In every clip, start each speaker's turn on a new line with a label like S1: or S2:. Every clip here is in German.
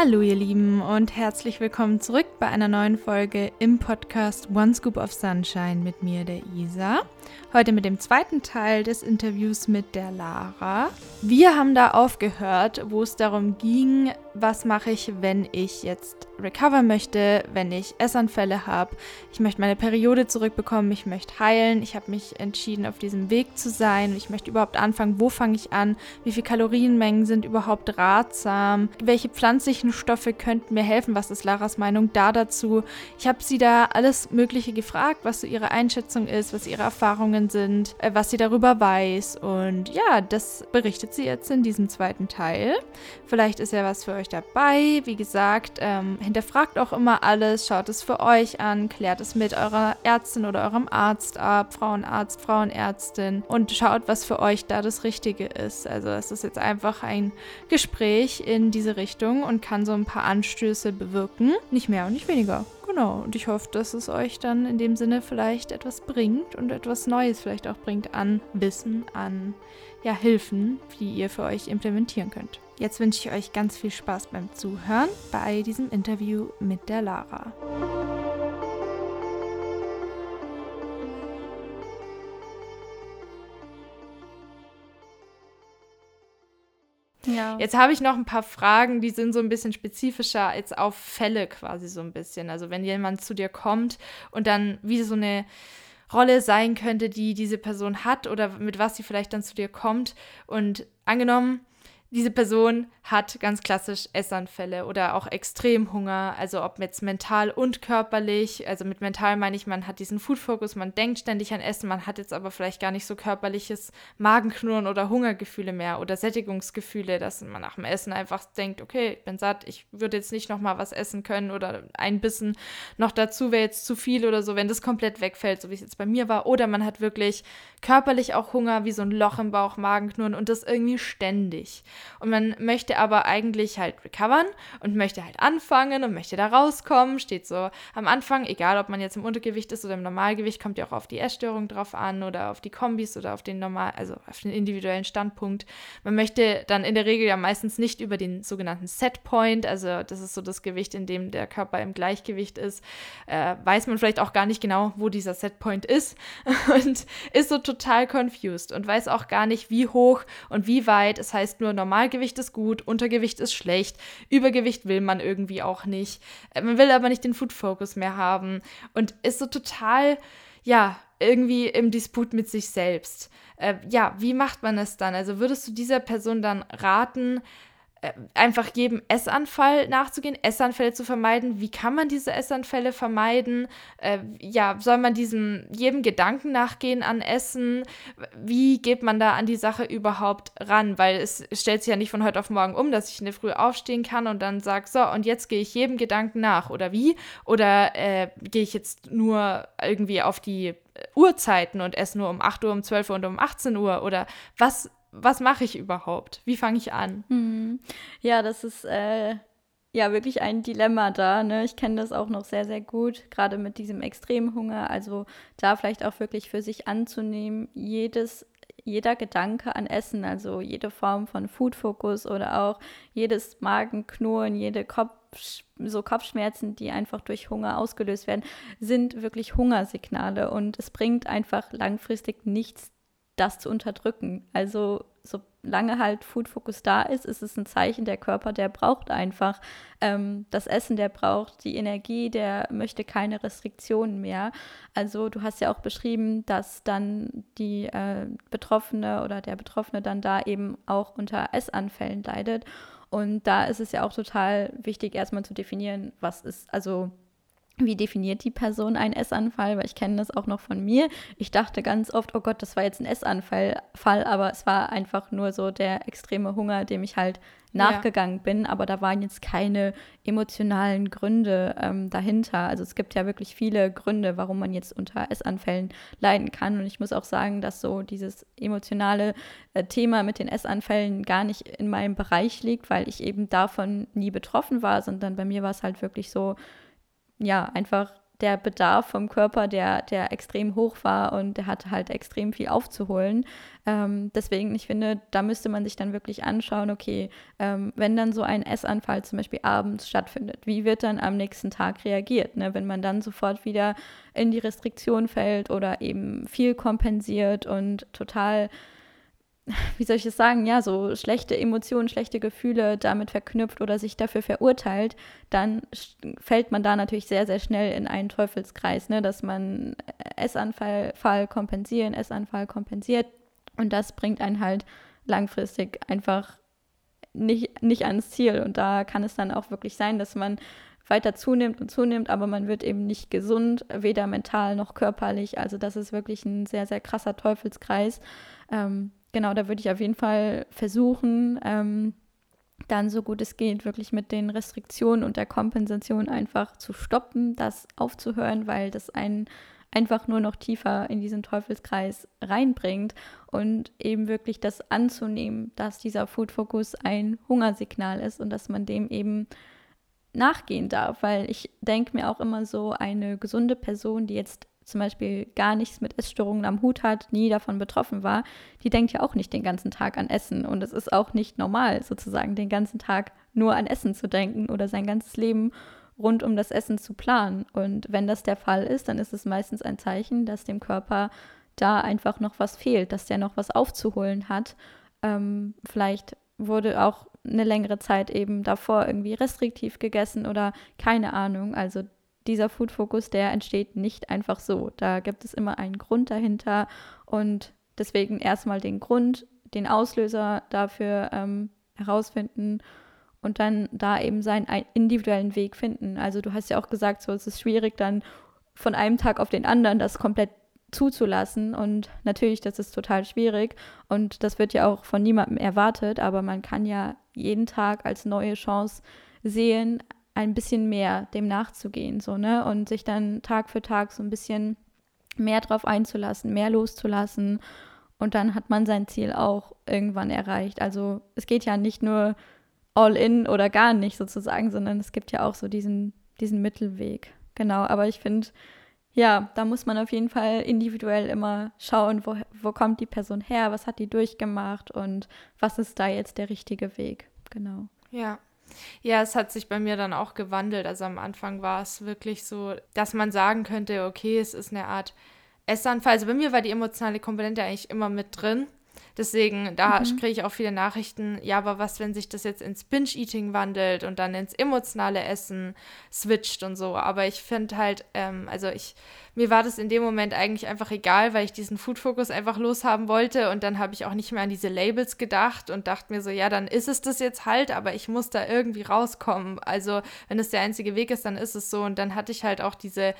S1: Hallo ihr Lieben und herzlich willkommen zurück bei einer neuen Folge im Podcast One Scoop of Sunshine mit mir, der Isa. Heute mit dem zweiten Teil des Interviews mit der Lara. Wir haben da aufgehört, wo es darum ging, was mache ich, wenn ich jetzt recover möchte, wenn ich Essanfälle habe. Ich möchte meine Periode zurückbekommen, ich möchte heilen. Ich habe mich entschieden, auf diesem Weg zu sein. Ich möchte überhaupt anfangen, wo fange ich an? Wie viele Kalorienmengen sind überhaupt ratsam? Welche pflanzlichen Stoffe könnten mir helfen? Was ist Laras Meinung da dazu? Ich habe sie da alles Mögliche gefragt, was so ihre Einschätzung ist, was ihre Erfahrungen Erfahrungen sind, äh, was sie darüber weiß. Und ja, das berichtet sie jetzt in diesem zweiten Teil. Vielleicht ist ja was für euch dabei. Wie gesagt, ähm, hinterfragt auch immer alles, schaut es für euch an, klärt es mit eurer Ärztin oder eurem Arzt ab, Frauenarzt, Frauenärztin und schaut, was für euch da das Richtige ist. Also es ist jetzt einfach ein Gespräch in diese Richtung und kann so ein paar Anstöße bewirken. Nicht mehr und nicht weniger. Genau, und ich hoffe, dass es euch dann in dem Sinne vielleicht etwas bringt und etwas Neues vielleicht auch bringt an Wissen, an ja, Hilfen, die ihr für euch implementieren könnt. Jetzt wünsche ich euch ganz viel Spaß beim Zuhören bei diesem Interview mit der Lara. Jetzt habe ich noch ein paar Fragen, die sind so ein bisschen spezifischer jetzt auf Fälle quasi so ein bisschen. Also wenn jemand zu dir kommt und dann wie so eine Rolle sein könnte, die diese Person hat oder mit was sie vielleicht dann zu dir kommt. Und angenommen, diese Person hat ganz klassisch Essanfälle oder auch Extremhunger, also ob jetzt mental und körperlich. Also mit mental meine ich, man hat diesen Food-Fokus, man denkt ständig an Essen, man hat jetzt aber vielleicht gar nicht so körperliches Magenknurren oder Hungergefühle mehr oder Sättigungsgefühle, dass man nach dem Essen einfach denkt, okay, ich bin satt, ich würde jetzt nicht nochmal was essen können oder ein Bissen noch dazu wäre jetzt zu viel oder so, wenn das komplett wegfällt, so wie es jetzt bei mir war. Oder man hat wirklich körperlich auch Hunger, wie so ein Loch im Bauch, Magenknurren und das irgendwie ständig. Und man möchte aber eigentlich halt recovern und möchte halt anfangen und möchte da rauskommen. Steht so am Anfang, egal ob man jetzt im Untergewicht ist oder im Normalgewicht, kommt ja auch auf die Essstörung drauf an oder auf die Kombis oder auf den normal, also auf den individuellen Standpunkt. Man möchte dann in der Regel ja meistens nicht über den sogenannten Setpoint, also das ist so das Gewicht, in dem der Körper im Gleichgewicht ist, äh, weiß man vielleicht auch gar nicht genau, wo dieser Setpoint ist und ist so total confused und weiß auch gar nicht, wie hoch und wie weit. Es heißt nur, Normalgewicht ist gut, Untergewicht ist schlecht, Übergewicht will man irgendwie auch nicht. Äh, man will aber nicht den Food Focus mehr haben und ist so total, ja, irgendwie im Disput mit sich selbst. Äh, ja, wie macht man es dann? Also würdest du dieser Person dann raten, einfach jedem Essanfall nachzugehen, Essanfälle zu vermeiden. Wie kann man diese Essanfälle vermeiden? Äh, ja, soll man diesem jedem Gedanken nachgehen an Essen? Wie geht man da an die Sache überhaupt ran? Weil es stellt sich ja nicht von heute auf morgen um, dass ich in der Früh aufstehen kann und dann sage, so, und jetzt gehe ich jedem Gedanken nach. Oder wie? Oder äh, gehe ich jetzt nur irgendwie auf die Uhrzeiten und esse nur um 8 Uhr, um 12 Uhr und um 18 Uhr? Oder was was mache ich überhaupt? Wie fange ich an?
S2: Mhm. Ja, das ist äh, ja wirklich ein Dilemma da. Ne? Ich kenne das auch noch sehr, sehr gut, gerade mit diesem Extremhunger. Also da vielleicht auch wirklich für sich anzunehmen, jedes jeder Gedanke an Essen, also jede Form von Food-Fokus oder auch jedes Magenknurren, jede Kopf, so Kopfschmerzen, die einfach durch Hunger ausgelöst werden, sind wirklich Hungersignale und es bringt einfach langfristig nichts das zu unterdrücken. Also solange halt Food Focus da ist, ist es ein Zeichen, der Körper, der braucht einfach ähm, das Essen, der braucht die Energie, der möchte keine Restriktionen mehr. Also du hast ja auch beschrieben, dass dann die äh, Betroffene oder der Betroffene dann da eben auch unter Essanfällen leidet. Und da ist es ja auch total wichtig, erstmal zu definieren, was ist, also wie definiert die Person einen Essanfall? Weil ich kenne das auch noch von mir. Ich dachte ganz oft, oh Gott, das war jetzt ein Essanfall, Fall, aber es war einfach nur so der extreme Hunger, dem ich halt nachgegangen ja. bin. Aber da waren jetzt keine emotionalen Gründe ähm, dahinter. Also es gibt ja wirklich viele Gründe, warum man jetzt unter Essanfällen leiden kann. Und ich muss auch sagen, dass so dieses emotionale äh, Thema mit den Essanfällen gar nicht in meinem Bereich liegt, weil ich eben davon nie betroffen war, sondern bei mir war es halt wirklich so, ja, einfach der Bedarf vom Körper, der, der extrem hoch war und der hatte halt extrem viel aufzuholen. Ähm, deswegen, ich finde, da müsste man sich dann wirklich anschauen, okay, ähm, wenn dann so ein Essanfall zum Beispiel abends stattfindet, wie wird dann am nächsten Tag reagiert? Ne? Wenn man dann sofort wieder in die Restriktion fällt oder eben viel kompensiert und total wie soll ich es sagen, ja, so schlechte Emotionen, schlechte Gefühle damit verknüpft oder sich dafür verurteilt, dann fällt man da natürlich sehr, sehr schnell in einen Teufelskreis, ne, dass man Essanfall Fall kompensieren, Essanfall kompensiert und das bringt einen halt langfristig einfach nicht, nicht ans Ziel und da kann es dann auch wirklich sein, dass man weiter zunimmt und zunimmt, aber man wird eben nicht gesund, weder mental noch körperlich. Also das ist wirklich ein sehr, sehr krasser Teufelskreis. Ähm, genau, da würde ich auf jeden Fall versuchen, ähm, dann so gut es geht, wirklich mit den Restriktionen und der Kompensation einfach zu stoppen, das aufzuhören, weil das einen einfach nur noch tiefer in diesen Teufelskreis reinbringt und eben wirklich das anzunehmen, dass dieser Food Focus ein Hungersignal ist und dass man dem eben nachgehen darf, weil ich denke mir auch immer so, eine gesunde Person, die jetzt zum Beispiel gar nichts mit Essstörungen am Hut hat, nie davon betroffen war, die denkt ja auch nicht den ganzen Tag an Essen. Und es ist auch nicht normal, sozusagen den ganzen Tag nur an Essen zu denken oder sein ganzes Leben rund um das Essen zu planen. Und wenn das der Fall ist, dann ist es meistens ein Zeichen, dass dem Körper da einfach noch was fehlt, dass der noch was aufzuholen hat. Ähm, vielleicht wurde auch eine längere Zeit eben davor irgendwie restriktiv gegessen oder keine Ahnung. Also dieser Food Focus, der entsteht nicht einfach so. Da gibt es immer einen Grund dahinter und deswegen erstmal den Grund, den Auslöser dafür ähm, herausfinden und dann da eben seinen individuellen Weg finden. Also du hast ja auch gesagt, so es ist schwierig dann von einem Tag auf den anderen das komplett zuzulassen und natürlich, das ist total schwierig und das wird ja auch von niemandem erwartet, aber man kann ja jeden Tag als neue Chance sehen, ein bisschen mehr dem nachzugehen, so, ne? Und sich dann Tag für Tag so ein bisschen mehr drauf einzulassen, mehr loszulassen. Und dann hat man sein Ziel auch irgendwann erreicht. Also es geht ja nicht nur all in oder gar nicht sozusagen, sondern es gibt ja auch so diesen, diesen Mittelweg. Genau, aber ich finde, ja, da muss man auf jeden Fall individuell immer schauen, wo, wo kommt die Person her, was hat die durchgemacht und was ist da jetzt der richtige Weg. Genau.
S1: Ja, ja, es hat sich bei mir dann auch gewandelt. Also am Anfang war es wirklich so, dass man sagen könnte, okay, es ist eine Art Essanfall. Also bei mir war die emotionale Komponente eigentlich immer mit drin. Deswegen, da mhm. kriege ich auch viele Nachrichten, ja, aber was, wenn sich das jetzt ins Binge-Eating wandelt und dann ins emotionale Essen switcht und so. Aber ich finde halt, ähm, also ich, mir war das in dem Moment eigentlich einfach egal, weil ich diesen Food-Fokus einfach loshaben wollte und dann habe ich auch nicht mehr an diese Labels gedacht und dachte mir so, ja, dann ist es das jetzt halt, aber ich muss da irgendwie rauskommen. Also, wenn es der einzige Weg ist, dann ist es so. Und dann hatte ich halt auch diese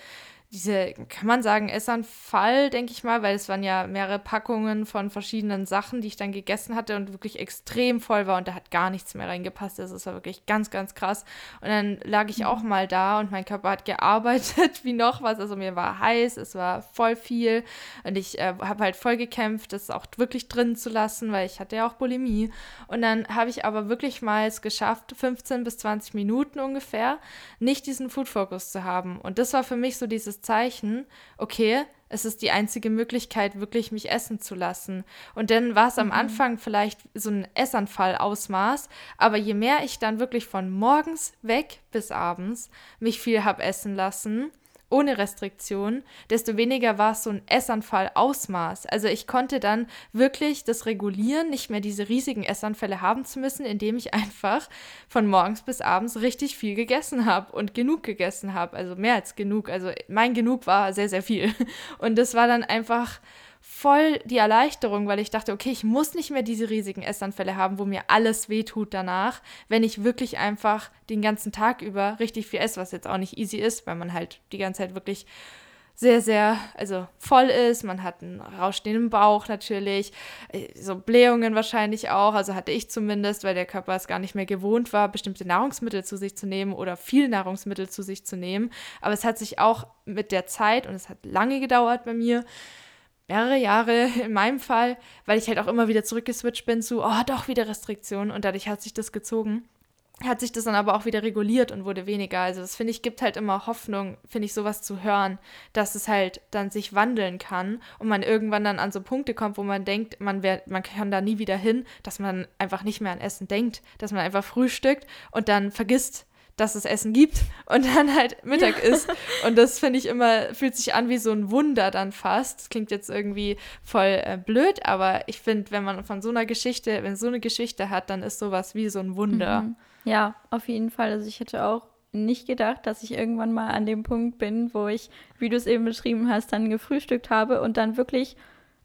S1: diese, kann man sagen, Essanfall, denke ich mal, weil es waren ja mehrere Packungen von verschiedenen Sachen, die ich dann gegessen hatte und wirklich extrem voll war und da hat gar nichts mehr reingepasst. Das war wirklich ganz, ganz krass. Und dann lag ich auch mhm. mal da und mein Körper hat gearbeitet wie noch was. Also mir war heiß, es war voll viel und ich äh, habe halt voll gekämpft, das auch wirklich drin zu lassen, weil ich hatte ja auch Bulimie. Und dann habe ich aber wirklich mal es geschafft, 15 bis 20 Minuten ungefähr, nicht diesen Food Focus zu haben. Und das war für mich so dieses Zeichen, okay, es ist die einzige Möglichkeit, wirklich mich essen zu lassen. Und dann war es mhm. am Anfang vielleicht so ein Essanfall-Ausmaß, aber je mehr ich dann wirklich von morgens weg bis abends mich viel habe essen lassen, ohne Restriktion, desto weniger war es so ein Essanfall-Ausmaß. Also ich konnte dann wirklich das regulieren, nicht mehr diese riesigen Essanfälle haben zu müssen, indem ich einfach von morgens bis abends richtig viel gegessen habe und genug gegessen habe. Also mehr als genug. Also mein Genug war sehr, sehr viel. Und das war dann einfach voll die Erleichterung, weil ich dachte, okay, ich muss nicht mehr diese riesigen Essanfälle haben, wo mir alles wehtut danach, wenn ich wirklich einfach den ganzen Tag über richtig viel esse, was jetzt auch nicht easy ist, weil man halt die ganze Zeit wirklich sehr, sehr, also voll ist. Man hat einen rausstehenden Bauch natürlich, äh, so Blähungen wahrscheinlich auch, also hatte ich zumindest, weil der Körper es gar nicht mehr gewohnt war, bestimmte Nahrungsmittel zu sich zu nehmen oder viel Nahrungsmittel zu sich zu nehmen. Aber es hat sich auch mit der Zeit, und es hat lange gedauert bei mir, mehrere Jahre in meinem Fall, weil ich halt auch immer wieder zurückgeswitcht bin zu, oh, doch wieder Restriktionen und dadurch hat sich das gezogen. hat sich das dann aber auch wieder reguliert und wurde weniger. Also das finde ich, gibt halt immer Hoffnung, finde ich, sowas zu hören, dass es halt dann sich wandeln kann und man irgendwann dann an so Punkte kommt, wo man denkt, man, wär, man kann da nie wieder hin, dass man einfach nicht mehr an Essen denkt, dass man einfach frühstückt und dann vergisst, dass es Essen gibt und dann halt Mittag ja. ist. Und das finde ich immer, fühlt sich an wie so ein Wunder dann fast. Das klingt jetzt irgendwie voll äh, blöd, aber ich finde, wenn man von so einer Geschichte, wenn so eine Geschichte hat, dann ist sowas wie so ein Wunder. Mhm.
S2: Ja, auf jeden Fall. Also ich hätte auch nicht gedacht, dass ich irgendwann mal an dem Punkt bin, wo ich, wie du es eben beschrieben hast, dann gefrühstückt habe und dann wirklich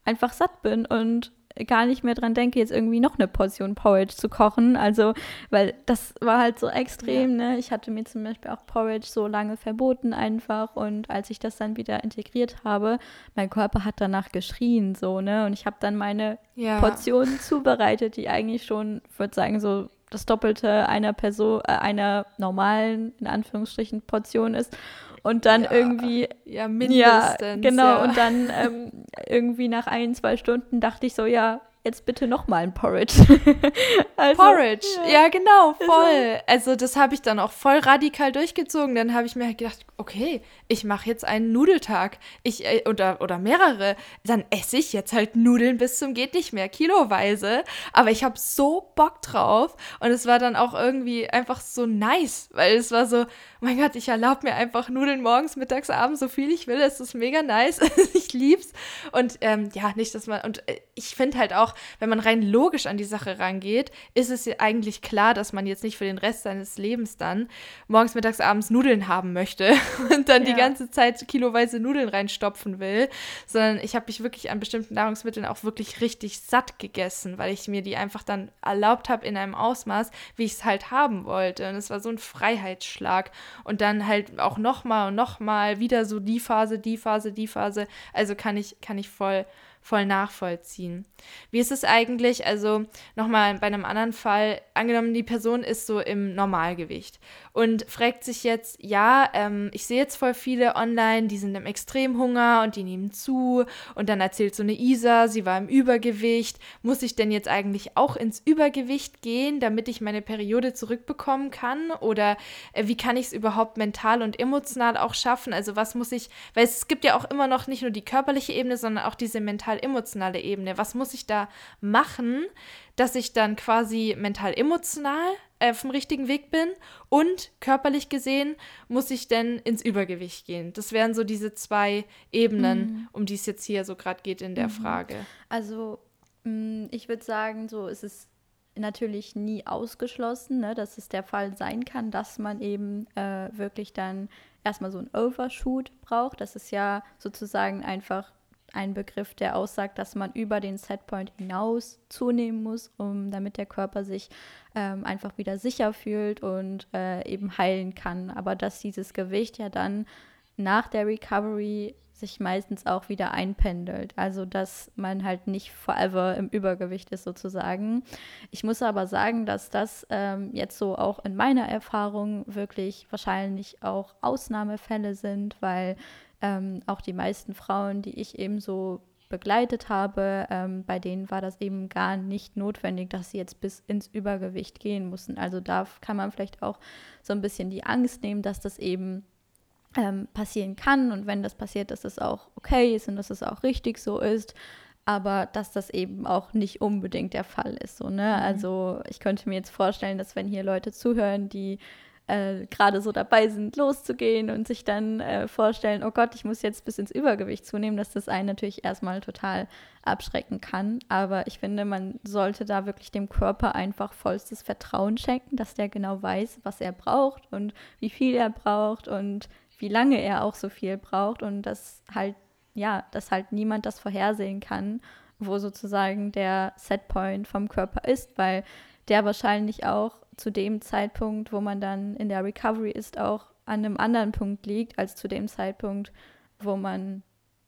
S2: einfach satt bin und gar nicht mehr dran denke, jetzt irgendwie noch eine Portion Porridge zu kochen. Also, weil das war halt so extrem, ja. ne? Ich hatte mir zum Beispiel auch Porridge so lange verboten einfach und als ich das dann wieder integriert habe, mein Körper hat danach geschrien, so, ne? Und ich habe dann meine ja. Portion zubereitet, die eigentlich schon, ich würde sagen, so das Doppelte einer Person, äh, einer normalen, in Anführungsstrichen, Portion ist und dann ja, irgendwie.
S1: Ja, mindestens.
S2: Ja, genau. Ja. Und dann ähm, irgendwie nach ein, zwei Stunden dachte ich so, ja, jetzt bitte noch mal ein Porridge.
S1: also, Porridge, ja, ja genau, voll. Also das habe ich dann auch voll radikal durchgezogen. Dann habe ich mir halt gedacht, okay, ich mache jetzt einen Nudeltag. Ich äh, oder oder mehrere. Dann esse ich jetzt halt Nudeln bis zum geht nicht mehr, kiloweise. Aber ich habe so Bock drauf und es war dann auch irgendwie einfach so nice, weil es war so, mein Gott, ich erlaube mir einfach Nudeln morgens, mittags, abends, so viel ich will. Es ist mega nice. ich lieb's und ähm, ja, nicht, dass man und äh, ich finde halt auch wenn man rein logisch an die Sache rangeht, ist es ja eigentlich klar, dass man jetzt nicht für den Rest seines Lebens dann morgens, mittags, abends Nudeln haben möchte und dann ja. die ganze Zeit kiloweise Nudeln reinstopfen will, sondern ich habe mich wirklich an bestimmten Nahrungsmitteln auch wirklich richtig satt gegessen, weil ich mir die einfach dann erlaubt habe in einem Ausmaß, wie ich es halt haben wollte. Und es war so ein Freiheitsschlag. Und dann halt auch nochmal und nochmal wieder so die Phase, die Phase, die Phase. Also kann ich, kann ich voll voll nachvollziehen. Wie ist es eigentlich, also nochmal bei einem anderen Fall, angenommen, die Person ist so im Normalgewicht und fragt sich jetzt, ja, ähm, ich sehe jetzt voll viele online, die sind im Extremhunger und die nehmen zu und dann erzählt so eine Isa, sie war im Übergewicht, muss ich denn jetzt eigentlich auch ins Übergewicht gehen, damit ich meine Periode zurückbekommen kann? Oder äh, wie kann ich es überhaupt mental und emotional auch schaffen, also was muss ich, weil es gibt ja auch immer noch nicht nur die körperliche Ebene, sondern auch diese mentale mental-emotionale Ebene. Was muss ich da machen, dass ich dann quasi mental-emotional äh, auf dem richtigen Weg bin und körperlich gesehen muss ich denn ins Übergewicht gehen? Das wären so diese zwei Ebenen, mhm. um die es jetzt hier so gerade geht in der mhm. Frage.
S2: Also mm, ich würde sagen, so ist es natürlich nie ausgeschlossen, ne, dass es der Fall sein kann, dass man eben äh, wirklich dann erstmal so ein Overshoot braucht. Das ist ja sozusagen einfach ein Begriff, der aussagt, dass man über den Setpoint hinaus zunehmen muss, um damit der Körper sich ähm, einfach wieder sicher fühlt und äh, eben heilen kann. Aber dass dieses Gewicht ja dann nach der Recovery sich meistens auch wieder einpendelt. Also dass man halt nicht forever im Übergewicht ist sozusagen. Ich muss aber sagen, dass das ähm, jetzt so auch in meiner Erfahrung wirklich wahrscheinlich auch Ausnahmefälle sind, weil ähm, auch die meisten Frauen, die ich eben so begleitet habe, ähm, bei denen war das eben gar nicht notwendig, dass sie jetzt bis ins Übergewicht gehen mussten. Also da kann man vielleicht auch so ein bisschen die Angst nehmen, dass das eben ähm, passieren kann und wenn das passiert, dass das auch okay ist und dass es das auch richtig so ist aber dass das eben auch nicht unbedingt der Fall ist. So, ne? Mhm. Also ich könnte mir jetzt vorstellen, dass wenn hier Leute zuhören, die äh, gerade so dabei sind, loszugehen und sich dann äh, vorstellen, oh Gott, ich muss jetzt bis ins Übergewicht zunehmen, dass das einen natürlich erstmal total abschrecken kann. Aber ich finde, man sollte da wirklich dem Körper einfach vollstes Vertrauen schenken, dass der genau weiß, was er braucht und wie viel er braucht und wie lange er auch so viel braucht und dass halt, ja, dass halt niemand das vorhersehen kann, wo sozusagen der Setpoint vom Körper ist, weil der wahrscheinlich auch zu dem Zeitpunkt, wo man dann in der Recovery ist, auch an einem anderen Punkt liegt als zu dem Zeitpunkt, wo man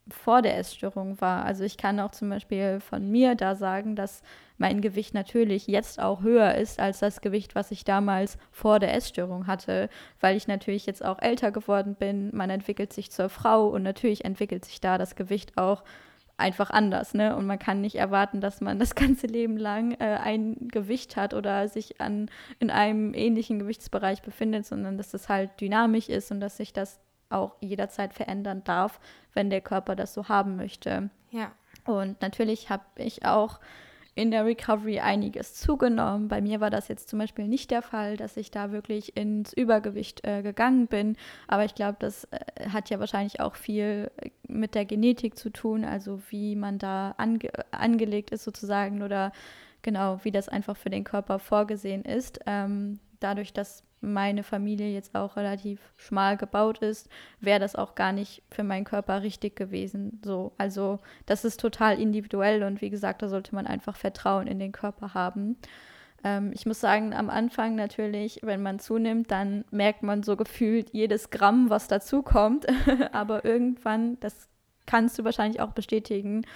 S2: vor der Essstörung war. Also ich kann auch zum Beispiel von mir da sagen, dass mein Gewicht natürlich jetzt auch höher ist als das Gewicht, was ich damals vor der Essstörung hatte, weil ich natürlich jetzt auch älter geworden bin. Man entwickelt sich zur Frau und natürlich entwickelt sich da das Gewicht auch einfach anders, ne? Und man kann nicht erwarten, dass man das ganze Leben lang äh, ein Gewicht hat oder sich an, in einem ähnlichen Gewichtsbereich befindet, sondern dass das halt dynamisch ist und dass sich das auch jederzeit verändern darf, wenn der Körper das so haben möchte.
S1: Ja.
S2: Und natürlich habe ich auch in der Recovery einiges zugenommen. Bei mir war das jetzt zum Beispiel nicht der Fall, dass ich da wirklich ins Übergewicht äh, gegangen bin. Aber ich glaube, das äh, hat ja wahrscheinlich auch viel äh, mit der Genetik zu tun, also wie man da ange angelegt ist sozusagen oder genau, wie das einfach für den Körper vorgesehen ist. Ähm, dadurch, dass meine Familie jetzt auch relativ schmal gebaut ist, wäre das auch gar nicht für meinen Körper richtig gewesen. So, also das ist total individuell und wie gesagt, da sollte man einfach Vertrauen in den Körper haben. Ähm, ich muss sagen, am Anfang natürlich, wenn man zunimmt, dann merkt man so gefühlt jedes Gramm, was dazukommt. Aber irgendwann, das kannst du wahrscheinlich auch bestätigen,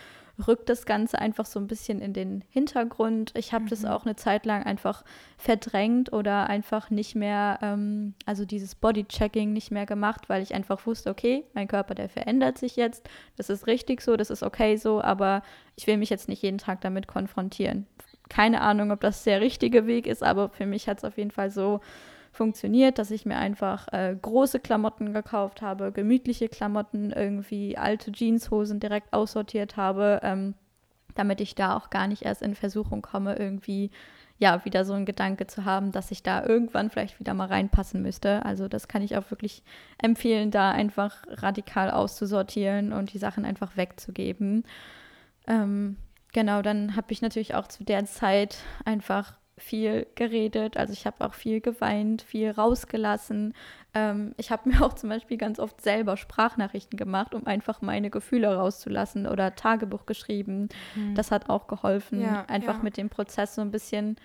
S2: rückt das Ganze einfach so ein bisschen in den Hintergrund. Ich habe mhm. das auch eine Zeit lang einfach verdrängt oder einfach nicht mehr, ähm, also dieses Bodychecking nicht mehr gemacht, weil ich einfach wusste, okay, mein Körper, der verändert sich jetzt. Das ist richtig so, das ist okay so, aber ich will mich jetzt nicht jeden Tag damit konfrontieren. Keine Ahnung, ob das der richtige Weg ist, aber für mich hat es auf jeden Fall so funktioniert, dass ich mir einfach äh, große Klamotten gekauft habe, gemütliche Klamotten, irgendwie alte Jeanshosen direkt aussortiert habe, ähm, damit ich da auch gar nicht erst in Versuchung komme, irgendwie ja wieder so ein Gedanke zu haben, dass ich da irgendwann vielleicht wieder mal reinpassen müsste. Also das kann ich auch wirklich empfehlen, da einfach radikal auszusortieren und die Sachen einfach wegzugeben. Ähm, genau, dann habe ich natürlich auch zu der Zeit einfach viel geredet, also ich habe auch viel geweint, viel rausgelassen. Ähm, ich habe mir auch zum Beispiel ganz oft selber Sprachnachrichten gemacht, um einfach meine Gefühle rauszulassen oder Tagebuch geschrieben. Mhm. Das hat auch geholfen, ja, einfach ja. mit dem Prozess so ein bisschen,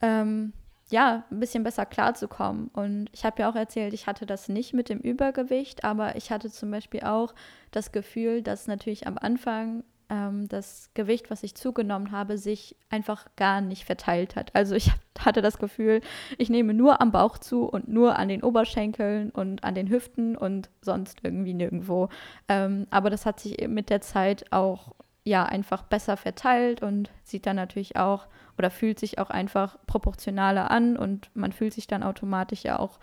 S2: ähm, ja, ein bisschen besser klarzukommen. Und ich habe ja auch erzählt, ich hatte das nicht mit dem Übergewicht, aber ich hatte zum Beispiel auch das Gefühl, dass natürlich am Anfang ähm, das Gewicht, was ich zugenommen habe, sich einfach gar nicht verteilt hat. Also ich hatte das Gefühl, ich nehme nur am Bauch zu und nur an den Oberschenkeln und an den Hüften und sonst irgendwie nirgendwo. Ähm, aber das hat sich mit der Zeit auch ja einfach besser verteilt und sieht dann natürlich auch oder fühlt sich auch einfach proportionaler an und man fühlt sich dann automatisch ja auch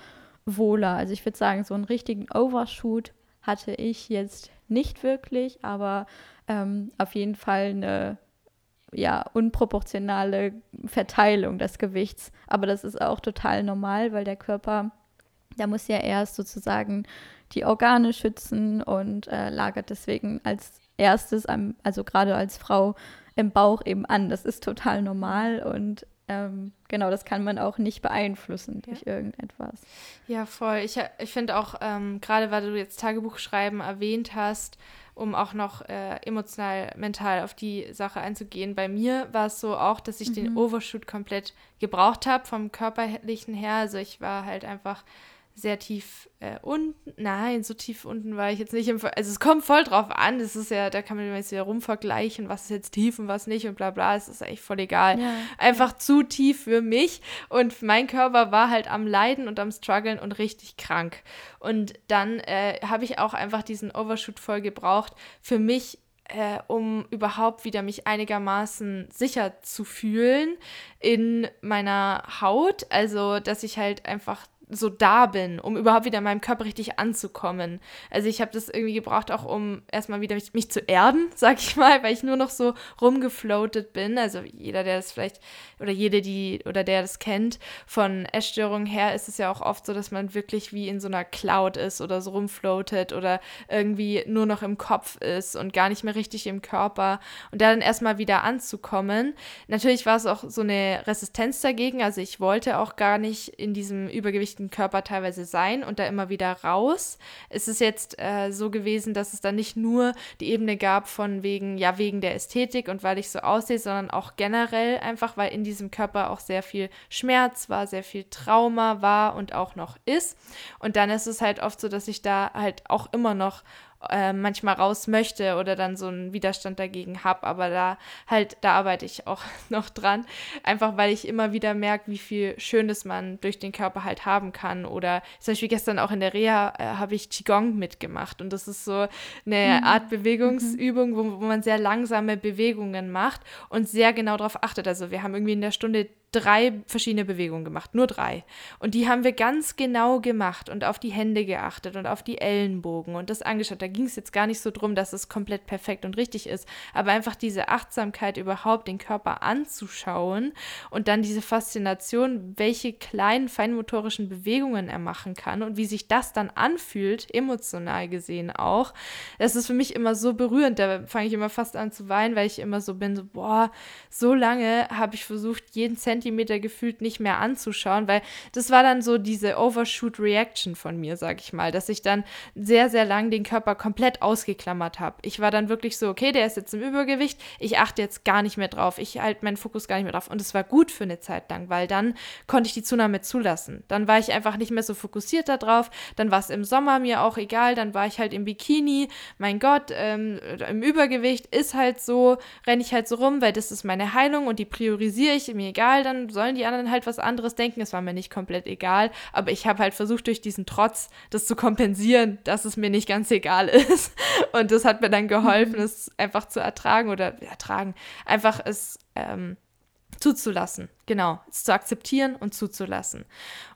S2: wohler. Also ich würde sagen, so einen richtigen Overshoot hatte ich jetzt nicht wirklich, aber ähm, auf jeden Fall eine ja, unproportionale Verteilung des Gewichts. Aber das ist auch total normal, weil der Körper, der muss ja erst sozusagen die Organe schützen und äh, lagert deswegen als erstes, also gerade als Frau, im Bauch eben an. Das ist total normal und ähm, genau, das kann man auch nicht beeinflussen durch ja. irgendetwas.
S1: Ja, voll. Ich, ich finde auch, ähm, gerade weil du jetzt Tagebuchschreiben erwähnt hast, um auch noch äh, emotional, mental auf die Sache einzugehen. Bei mir war es so auch, dass ich mhm. den Overshoot komplett gebraucht habe vom körperlichen her. Also ich war halt einfach sehr tief äh, unten. Nein, so tief unten war ich jetzt nicht. Im also es kommt voll drauf an. Das ist ja, da kann man jetzt wieder rumvergleichen, was ist jetzt tief und was nicht und bla bla. Es ist echt voll egal. Ja, Einfach ja. zu tief für mich. Und mein Körper war halt am Leiden und am Struggeln und richtig krank. Und dann äh, habe ich auch einfach diesen Overshoot voll gebraucht. Für mich äh, um überhaupt wieder mich einigermaßen sicher zu fühlen in meiner Haut. Also, dass ich halt einfach so da bin, um überhaupt wieder in meinem Körper richtig anzukommen. Also ich habe das irgendwie gebraucht, auch um erstmal wieder mich, mich, zu erden, sag ich mal, weil ich nur noch so rumgefloatet bin. Also jeder, der das vielleicht, oder jede, die, oder der das kennt, von Essstörungen her ist es ja auch oft so, dass man wirklich wie in so einer Cloud ist oder so rumfloatet oder irgendwie nur noch im Kopf ist und gar nicht mehr richtig im Körper. Und da dann erstmal wieder anzukommen. Natürlich war es auch so eine Resistenz dagegen. Also ich wollte auch gar nicht in diesem Übergewicht beschäftigten Körper teilweise sein und da immer wieder raus. Es ist jetzt äh, so gewesen, dass es dann nicht nur die Ebene gab von wegen, ja, wegen der Ästhetik und weil ich so aussehe, sondern auch generell einfach, weil in diesem Körper auch sehr viel Schmerz war, sehr viel Trauma war und auch noch ist. Und dann ist es halt oft so, dass ich da halt auch immer noch äh, manchmal raus möchte oder dann so einen Widerstand dagegen habe. Aber da halt, da arbeite ich auch noch dran. Einfach weil ich immer wieder merke, wie viel Schönes man durch den Körper halt haben kann. Oder zum Beispiel gestern auch in der Reha äh, habe ich Qigong mitgemacht. Und das ist so eine mhm. Art Bewegungsübung, wo, wo man sehr langsame Bewegungen macht und sehr genau darauf achtet. Also wir haben irgendwie in der Stunde drei verschiedene Bewegungen gemacht, nur drei. Und die haben wir ganz genau gemacht und auf die Hände geachtet und auf die Ellenbogen und das angeschaut. Da ging es jetzt gar nicht so drum, dass es komplett perfekt und richtig ist, aber einfach diese Achtsamkeit überhaupt, den Körper anzuschauen und dann diese Faszination, welche kleinen feinmotorischen Bewegungen er machen kann und wie sich das dann anfühlt, emotional gesehen auch. Das ist für mich immer so berührend. Da fange ich immer fast an zu weinen, weil ich immer so bin, so, boah, so lange habe ich versucht, jeden Zentimeter Zentimeter gefühlt nicht mehr anzuschauen, weil das war dann so diese Overshoot-Reaction von mir, sag ich mal, dass ich dann sehr, sehr lang den Körper komplett ausgeklammert habe. Ich war dann wirklich so, okay, der ist jetzt im Übergewicht, ich achte jetzt gar nicht mehr drauf, ich halte meinen Fokus gar nicht mehr drauf. Und es war gut für eine Zeit lang, weil dann konnte ich die Zunahme zulassen. Dann war ich einfach nicht mehr so fokussiert darauf, dann war es im Sommer mir auch egal, dann war ich halt im Bikini, mein Gott, ähm, im Übergewicht ist halt so, renne ich halt so rum, weil das ist meine Heilung und die priorisiere ich, mir egal, dann sollen die anderen halt was anderes denken. Es war mir nicht komplett egal, aber ich habe halt versucht, durch diesen Trotz das zu kompensieren, dass es mir nicht ganz egal ist. Und das hat mir dann geholfen, mhm. es einfach zu ertragen oder ertragen, einfach es ähm, zuzulassen. Genau, es zu akzeptieren und zuzulassen.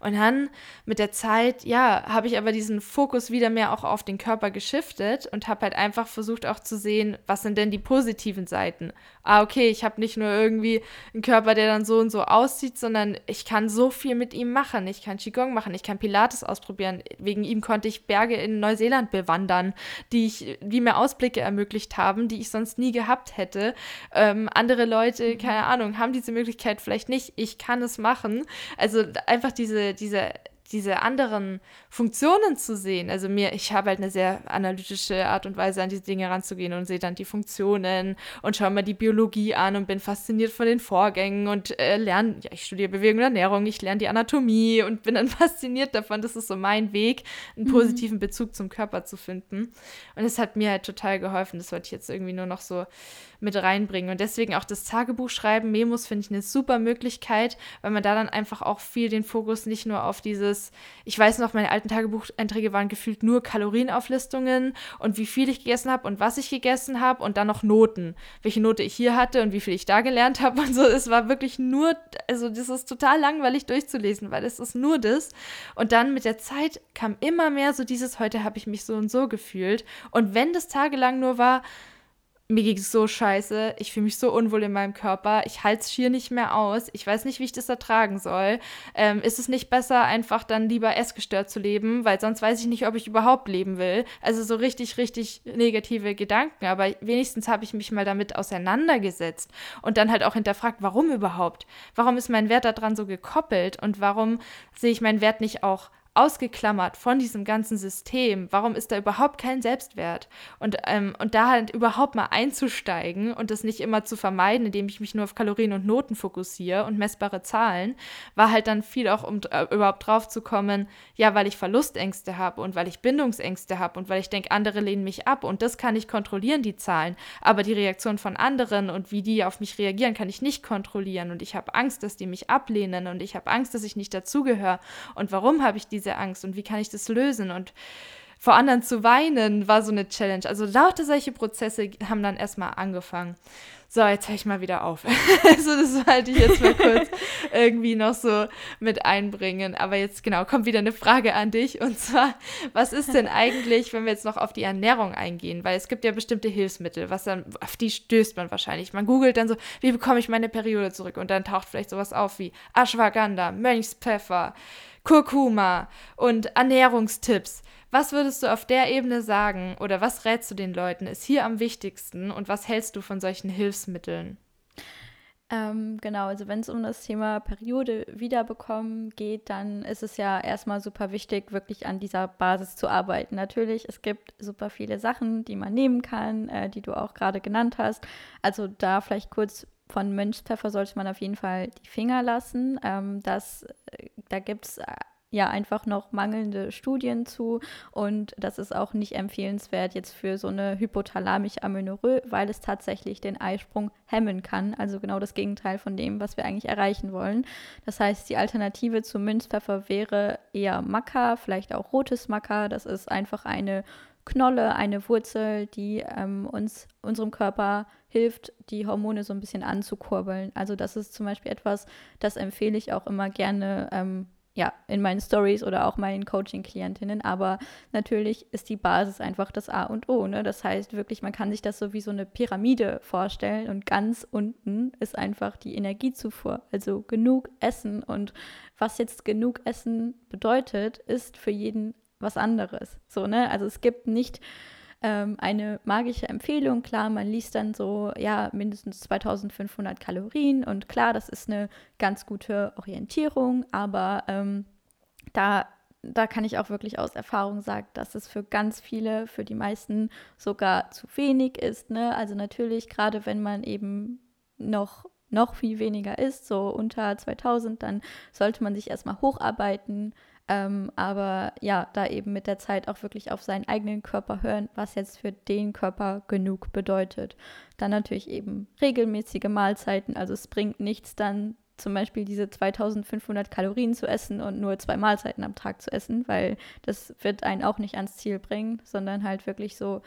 S1: Und dann mit der Zeit, ja, habe ich aber diesen Fokus wieder mehr auch auf den Körper geschiftet und habe halt einfach versucht auch zu sehen, was sind denn die positiven Seiten. Ah, okay, ich habe nicht nur irgendwie einen Körper, der dann so und so aussieht, sondern ich kann so viel mit ihm machen. Ich kann Qigong machen, ich kann Pilates ausprobieren. Wegen ihm konnte ich Berge in Neuseeland bewandern, die, ich, die mir Ausblicke ermöglicht haben, die ich sonst nie gehabt hätte. Ähm, andere Leute, keine Ahnung, haben diese Möglichkeit vielleicht nicht nicht, ich kann es machen. Also einfach diese, diese diese anderen Funktionen zu sehen. Also mir, ich habe halt eine sehr analytische Art und Weise, an diese Dinge ranzugehen und sehe dann die Funktionen und schaue mir die Biologie an und bin fasziniert von den Vorgängen und äh, lerne, ja, ich studiere Bewegung und Ernährung, ich lerne die Anatomie und bin dann fasziniert davon. Das ist so mein Weg, einen mhm. positiven mhm. Bezug zum Körper zu finden. Und es hat mir halt total geholfen. Das wollte ich jetzt irgendwie nur noch so mit reinbringen. Und deswegen auch das Tagebuch schreiben, Memos finde ich eine super Möglichkeit, weil man da dann einfach auch viel den Fokus nicht nur auf dieses ich weiß noch, meine alten Tagebucheinträge waren gefühlt nur Kalorienauflistungen und wie viel ich gegessen habe und was ich gegessen habe und dann noch Noten, welche Note ich hier hatte und wie viel ich da gelernt habe und so. Es war wirklich nur, also das ist total langweilig durchzulesen, weil es ist nur das. Und dann mit der Zeit kam immer mehr so dieses, heute habe ich mich so und so gefühlt. Und wenn das tagelang nur war, mir ging es so scheiße, ich fühle mich so unwohl in meinem Körper, ich halte es schier nicht mehr aus, ich weiß nicht, wie ich das ertragen soll. Ähm, ist es nicht besser, einfach dann lieber essgestört zu leben, weil sonst weiß ich nicht, ob ich überhaupt leben will. Also so richtig, richtig negative Gedanken, aber wenigstens habe ich mich mal damit auseinandergesetzt und dann halt auch hinterfragt, warum überhaupt? Warum ist mein Wert daran so gekoppelt und warum sehe ich meinen Wert nicht auch ausgeklammert von diesem ganzen System. Warum ist da überhaupt kein Selbstwert? Und, ähm, und da halt überhaupt mal einzusteigen und das nicht immer zu vermeiden, indem ich mich nur auf Kalorien und Noten fokussiere und messbare Zahlen, war halt dann viel auch, um äh, überhaupt drauf zu kommen, ja, weil ich Verlustängste habe und weil ich Bindungsängste habe und weil ich denke, andere lehnen mich ab und das kann ich kontrollieren, die Zahlen. Aber die Reaktion von anderen und wie die auf mich reagieren, kann ich nicht kontrollieren und ich habe Angst, dass die mich ablehnen und ich habe Angst, dass ich nicht dazugehöre. Und warum habe ich diese diese Angst und wie kann ich das lösen und vor anderen zu weinen war so eine Challenge. Also lauter solche Prozesse haben dann erstmal angefangen. So, jetzt höre ich mal wieder auf. also das wollte ich jetzt mal kurz irgendwie noch so mit einbringen. Aber jetzt genau, kommt wieder eine Frage an dich. Und zwar, was ist denn eigentlich, wenn wir jetzt noch auf die Ernährung eingehen? Weil es gibt ja bestimmte Hilfsmittel, was dann, auf die stößt man wahrscheinlich. Man googelt dann so, wie bekomme ich meine Periode zurück? Und dann taucht vielleicht sowas auf wie Ashwagandha, Mönchspfeffer, Kurkuma und Ernährungstipps. Was würdest du auf der Ebene sagen oder was rätst du den Leuten, ist hier am wichtigsten und was hältst du von solchen Hilfsmitteln?
S2: Ähm, genau, also wenn es um das Thema Periode wiederbekommen geht, dann ist es ja erstmal super wichtig, wirklich an dieser Basis zu arbeiten. Natürlich, es gibt super viele Sachen, die man nehmen kann, äh, die du auch gerade genannt hast. Also da vielleicht kurz von Mönchspfeffer sollte man auf jeden Fall die Finger lassen. Ähm, das, äh, da gibt es ja einfach noch mangelnde Studien zu und das ist auch nicht empfehlenswert jetzt für so eine hypothalamische Amenorrhoe, weil es tatsächlich den Eisprung hemmen kann, also genau das Gegenteil von dem, was wir eigentlich erreichen wollen. Das heißt, die Alternative zu Münzpfeffer wäre eher Maca, vielleicht auch rotes Maca, das ist einfach eine Knolle, eine Wurzel, die ähm, uns, unserem Körper hilft, die Hormone so ein bisschen anzukurbeln. Also das ist zum Beispiel etwas, das empfehle ich auch immer gerne ähm, ja, in meinen Stories oder auch meinen Coaching-Klientinnen. Aber natürlich ist die Basis einfach das A und O. Ne? Das heißt wirklich, man kann sich das so wie so eine Pyramide vorstellen und ganz unten ist einfach die Energiezufuhr, also genug Essen. Und was jetzt genug Essen bedeutet, ist für jeden was anderes. So, ne? Also es gibt nicht ähm, eine magische Empfehlung. Klar, man liest dann so, ja, mindestens 2500 Kalorien und klar, das ist eine ganz gute Orientierung, aber ähm, da da kann ich auch wirklich aus Erfahrung sagen, dass es für ganz viele, für die meisten sogar zu wenig ist. Ne? Also natürlich, gerade wenn man eben noch noch viel weniger ist, so unter 2000, dann sollte man sich erstmal hocharbeiten. Ähm, aber ja, da eben mit der Zeit auch wirklich auf seinen eigenen Körper hören, was jetzt für den Körper genug bedeutet. Dann natürlich eben regelmäßige Mahlzeiten. Also es bringt nichts dann zum Beispiel diese 2500 Kalorien zu essen und nur zwei Mahlzeiten am Tag zu essen, weil das wird einen auch nicht ans Ziel bringen, sondern halt wirklich so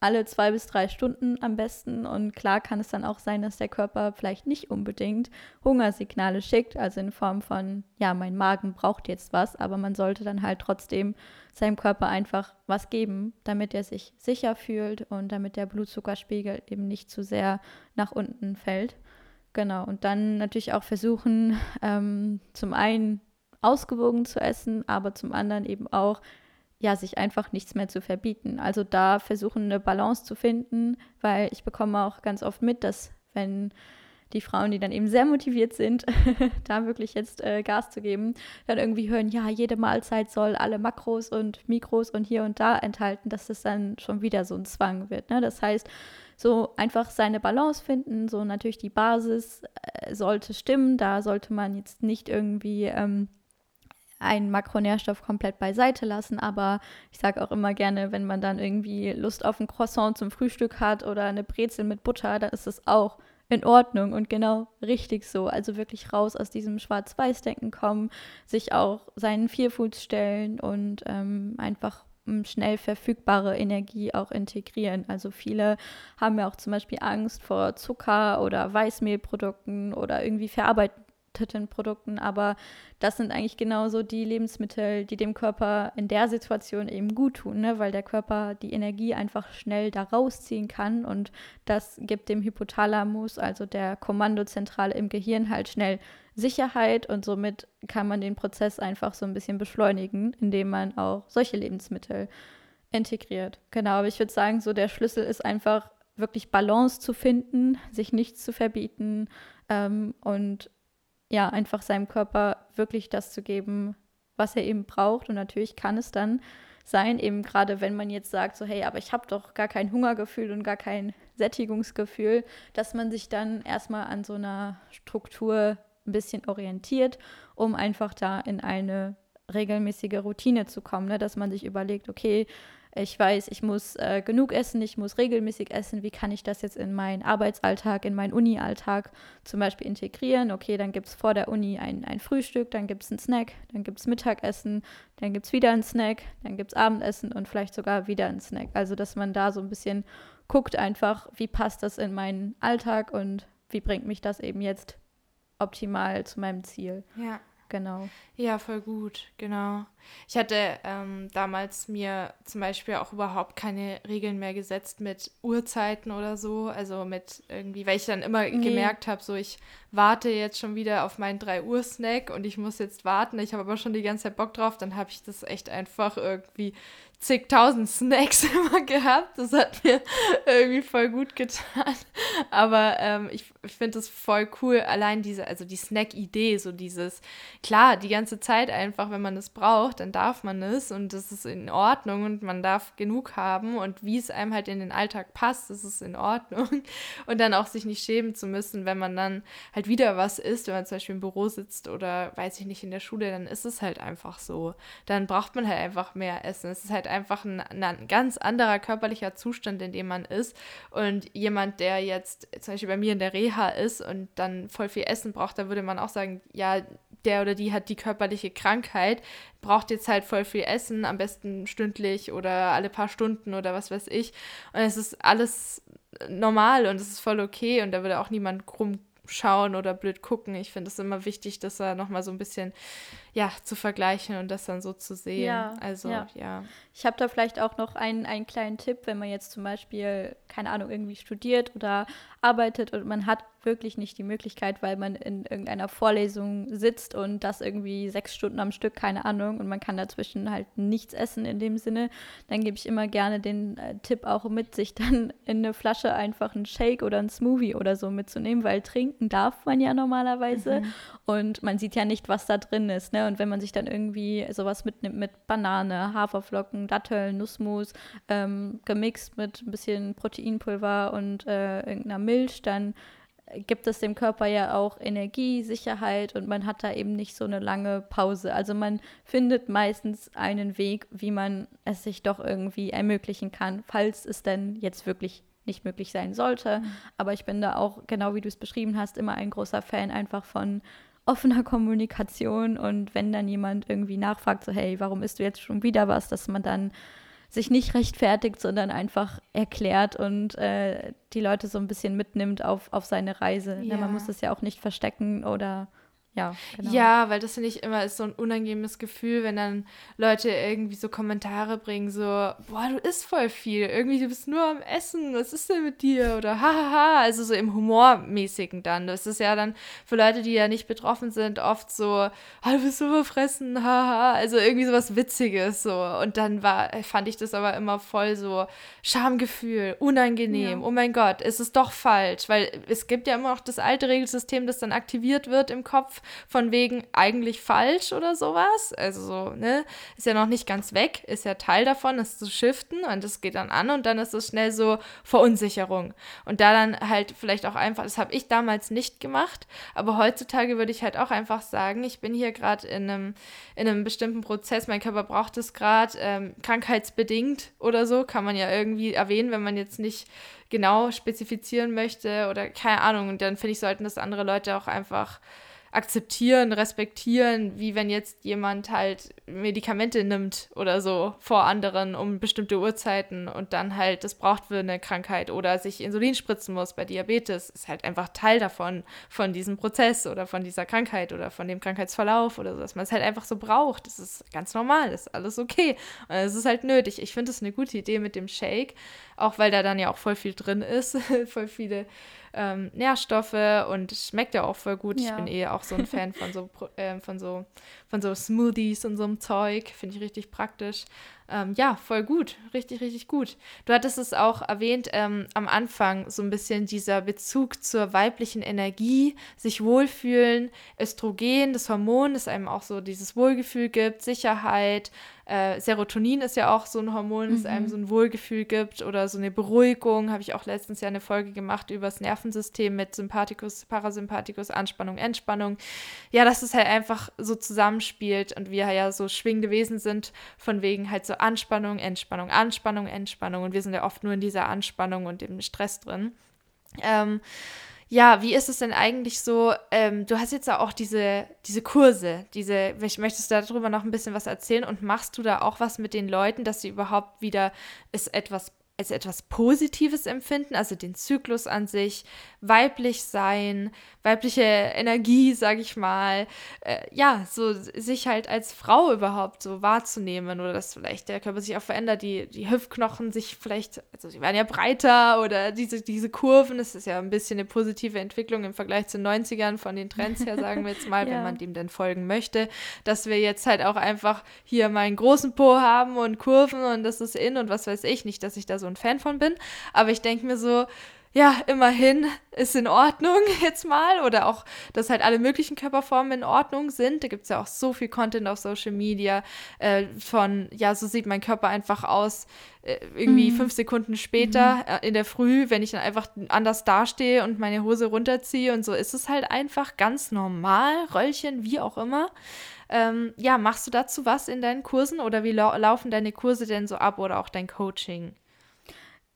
S2: alle zwei bis drei Stunden am besten. Und klar kann es dann auch sein, dass der Körper vielleicht nicht unbedingt Hungersignale schickt, also in Form von, ja, mein Magen braucht jetzt was, aber man sollte dann halt trotzdem seinem Körper einfach was geben, damit er sich sicher fühlt und damit der Blutzuckerspiegel eben nicht zu sehr nach unten fällt. Genau, und dann natürlich auch versuchen, ähm, zum einen ausgewogen zu essen, aber zum anderen eben auch ja, sich einfach nichts mehr zu verbieten. Also da versuchen, eine Balance zu finden, weil ich bekomme auch ganz oft mit, dass wenn die Frauen, die dann eben sehr motiviert sind, da wirklich jetzt äh, Gas zu geben, dann irgendwie hören, ja, jede Mahlzeit soll alle Makros und Mikros und hier und da enthalten, dass das dann schon wieder so ein Zwang wird. Ne? Das heißt, so einfach seine Balance finden, so natürlich die Basis äh, sollte stimmen, da sollte man jetzt nicht irgendwie ähm, einen Makronährstoff komplett beiseite lassen. Aber ich sage auch immer gerne, wenn man dann irgendwie Lust auf ein Croissant zum Frühstück hat oder eine Brezel mit Butter, dann ist das auch in Ordnung und genau richtig so. Also wirklich raus aus diesem Schwarz-Weiß-Denken kommen, sich auch seinen Vierfuß stellen und ähm, einfach schnell verfügbare Energie auch integrieren. Also viele haben ja auch zum Beispiel Angst vor Zucker oder Weißmehlprodukten oder irgendwie verarbeiteten verarbeiteten Produkten, aber das sind eigentlich genauso die Lebensmittel, die dem Körper in der Situation eben gut tun, ne? weil der Körper die Energie einfach schnell da rausziehen kann und das gibt dem Hypothalamus, also der Kommandozentrale im Gehirn, halt schnell Sicherheit und somit kann man den Prozess einfach so ein bisschen beschleunigen, indem man auch solche Lebensmittel integriert. Genau, aber ich würde sagen, so der Schlüssel ist einfach wirklich Balance zu finden, sich nichts zu verbieten ähm, und ja, einfach seinem Körper wirklich das zu geben, was er eben braucht. Und natürlich kann es dann sein, eben gerade wenn man jetzt sagt, so hey, aber ich habe doch gar kein Hungergefühl und gar kein Sättigungsgefühl, dass man sich dann erstmal an so einer Struktur ein bisschen orientiert, um einfach da in eine regelmäßige Routine zu kommen, ne? dass man sich überlegt, okay, ich weiß, ich muss äh, genug essen, ich muss regelmäßig essen. Wie kann ich das jetzt in meinen Arbeitsalltag, in meinen Uni-Alltag zum Beispiel integrieren? Okay, dann gibt es vor der Uni ein, ein Frühstück, dann gibt es einen Snack, dann gibt es Mittagessen, dann gibt es wieder einen Snack, dann gibt es Abendessen und vielleicht sogar wieder einen Snack. Also, dass man da so ein bisschen guckt einfach, wie passt das in meinen Alltag und wie bringt mich das eben jetzt optimal zu meinem Ziel.
S1: Ja.
S2: Genau.
S1: Ja, voll gut, genau. Ich hatte ähm, damals mir zum Beispiel auch überhaupt keine Regeln mehr gesetzt mit Uhrzeiten oder so. Also mit irgendwie, weil ich dann immer nee. gemerkt habe, so ich warte jetzt schon wieder auf meinen 3 Uhr Snack und ich muss jetzt warten. Ich habe aber schon die ganze Zeit Bock drauf. Dann habe ich das echt einfach irgendwie zigtausend Snacks immer gehabt. Das hat mir irgendwie voll gut getan. Aber ähm, ich, ich finde das voll cool. Allein diese, also die Snack-Idee, so dieses, klar, die ganze Zeit einfach, wenn man braucht braucht, dann darf man es und das ist in Ordnung und man darf genug haben und wie es einem halt in den Alltag passt, das ist in Ordnung und dann auch sich nicht schämen zu müssen, wenn man dann halt wieder was isst, wenn man zum Beispiel im Büro sitzt oder weiß ich nicht in der Schule, dann ist es halt einfach so. Dann braucht man halt einfach mehr Essen. Es ist halt einfach ein, ein ganz anderer körperlicher Zustand, in dem man ist und jemand, der jetzt zum Beispiel bei mir in der Reha ist und dann voll viel Essen braucht, da würde man auch sagen, ja, der oder die hat die körperliche Krankheit, braucht jetzt halt voll viel Essen, am besten stündlich oder alle paar Stunden oder was weiß ich. Und es ist alles normal und es ist voll okay und da würde auch niemand krumm schauen oder blöd gucken. Ich finde es immer wichtig, dass er nochmal so ein bisschen ja, zu vergleichen und das dann so zu sehen. Ja, also, ja. ja.
S2: Ich habe da vielleicht auch noch einen, einen kleinen Tipp, wenn man jetzt zum Beispiel, keine Ahnung, irgendwie studiert oder arbeitet und man hat wirklich nicht die Möglichkeit, weil man in irgendeiner Vorlesung sitzt und das irgendwie sechs Stunden am Stück, keine Ahnung, und man kann dazwischen halt nichts essen in dem Sinne, dann gebe ich immer gerne den äh, Tipp auch mit, sich dann in eine Flasche einfach einen Shake oder einen Smoothie oder so mitzunehmen, weil trinken darf man ja normalerweise mhm. und man sieht ja nicht, was da drin ist. Ne? Und wenn man sich dann irgendwie sowas mitnimmt mit Banane, Haferflocken, Datteln, Nussmus, ähm, gemixt mit ein bisschen Proteinpulver und äh, irgendeiner Milch, dann gibt es dem Körper ja auch Energie, Sicherheit und man hat da eben nicht so eine lange Pause. Also man findet meistens einen Weg, wie man es sich doch irgendwie ermöglichen kann, falls es denn jetzt wirklich nicht möglich sein sollte. Mhm. Aber ich bin da auch, genau wie du es beschrieben hast, immer ein großer Fan einfach von offener Kommunikation und wenn dann jemand irgendwie nachfragt, so hey, warum isst du jetzt schon wieder was, dass man dann sich nicht rechtfertigt, sondern einfach erklärt und äh, die Leute so ein bisschen mitnimmt auf, auf seine Reise. Ja. Ja, man muss es ja auch nicht verstecken oder ja,
S1: genau. Ja, weil das finde ich immer ist so ein unangenehmes Gefühl, wenn dann Leute irgendwie so Kommentare bringen, so, boah, du isst voll viel, irgendwie du bist nur am Essen, was ist denn mit dir? Oder hahaha, also so im Humormäßigen dann. Das ist ja dann für Leute, die ja nicht betroffen sind, oft so, ah, du bist so verfressen, haha, also irgendwie so was Witziges so. Und dann war, fand ich das aber immer voll so Schamgefühl, unangenehm, ja. oh mein Gott, ist es doch falsch, weil es gibt ja immer noch das alte Regelsystem, das dann aktiviert wird im Kopf von wegen eigentlich falsch oder sowas. Also so, ne, ist ja noch nicht ganz weg, ist ja Teil davon, es zu shiften und es geht dann an und dann ist es schnell so Verunsicherung. Und da dann halt vielleicht auch einfach, das habe ich damals nicht gemacht, aber heutzutage würde ich halt auch einfach sagen, ich bin hier gerade in einem, in einem bestimmten Prozess, mein Körper braucht es gerade, ähm, krankheitsbedingt oder so, kann man ja irgendwie erwähnen, wenn man jetzt nicht genau spezifizieren möchte oder keine Ahnung. Und dann finde ich, sollten das andere Leute auch einfach akzeptieren, respektieren, wie wenn jetzt jemand halt Medikamente nimmt oder so vor anderen um bestimmte Uhrzeiten und dann halt das braucht für eine Krankheit oder sich Insulin spritzen muss bei Diabetes, ist halt einfach Teil davon, von diesem Prozess oder von dieser Krankheit oder von dem Krankheitsverlauf oder so, dass man es halt einfach so braucht. Das ist ganz normal, ist alles okay. Es ist halt nötig. Ich finde es eine gute Idee mit dem Shake, auch weil da dann ja auch voll viel drin ist, voll viele ähm, Nährstoffe und schmeckt ja auch voll gut. Ja. Ich bin eh auch so ein Fan von so, äh, von so, von so Smoothies und so einem Zeug. Finde ich richtig praktisch. Ähm, ja, voll gut. Richtig, richtig gut. Du hattest es auch erwähnt ähm, am Anfang, so ein bisschen dieser Bezug zur weiblichen Energie, sich wohlfühlen, Östrogen, das Hormon, das einem auch so dieses Wohlgefühl gibt, Sicherheit, äh, Serotonin ist ja auch so ein Hormon, das mhm. einem so ein Wohlgefühl gibt oder so eine Beruhigung. Habe ich auch letztens ja eine Folge gemacht über das Nervensystem mit Sympathikus, Parasympathikus, Anspannung, Entspannung. Ja, dass es halt einfach so zusammenspielt und wir ja so schwingende Wesen sind, von wegen halt so Anspannung, Entspannung, Anspannung, Entspannung. Und wir sind ja oft nur in dieser Anspannung und im Stress drin. Ähm, ja, wie ist es denn eigentlich so? Ähm, du hast jetzt auch diese, diese Kurse, diese, möchtest du darüber noch ein bisschen was erzählen und machst du da auch was mit den Leuten, dass sie überhaupt wieder es etwas als etwas Positives empfinden, also den Zyklus an sich, weiblich sein, weibliche Energie, sag ich mal, äh, ja, so sich halt als Frau überhaupt so wahrzunehmen oder dass vielleicht der Körper sich auch verändert, die, die Hüftknochen sich vielleicht, also sie werden ja breiter oder diese, diese Kurven, das ist ja ein bisschen eine positive Entwicklung im Vergleich zu den 90ern von den Trends her, sagen wir jetzt mal, ja. wenn man dem denn folgen möchte, dass wir jetzt halt auch einfach hier mal einen großen Po haben und Kurven und das ist in und was weiß ich, nicht, dass ich da so ein Fan von bin, aber ich denke mir so, ja, immerhin ist in Ordnung jetzt mal oder auch, dass halt alle möglichen Körperformen in Ordnung sind. Da gibt es ja auch so viel Content auf Social Media äh, von, ja, so sieht mein Körper einfach aus, äh, irgendwie mhm. fünf Sekunden später mhm. äh, in der Früh, wenn ich dann einfach anders dastehe und meine Hose runterziehe und so ist es halt einfach ganz normal, Röllchen, wie auch immer. Ähm, ja, machst du dazu was in deinen Kursen oder wie lau laufen deine Kurse denn so ab oder auch dein Coaching?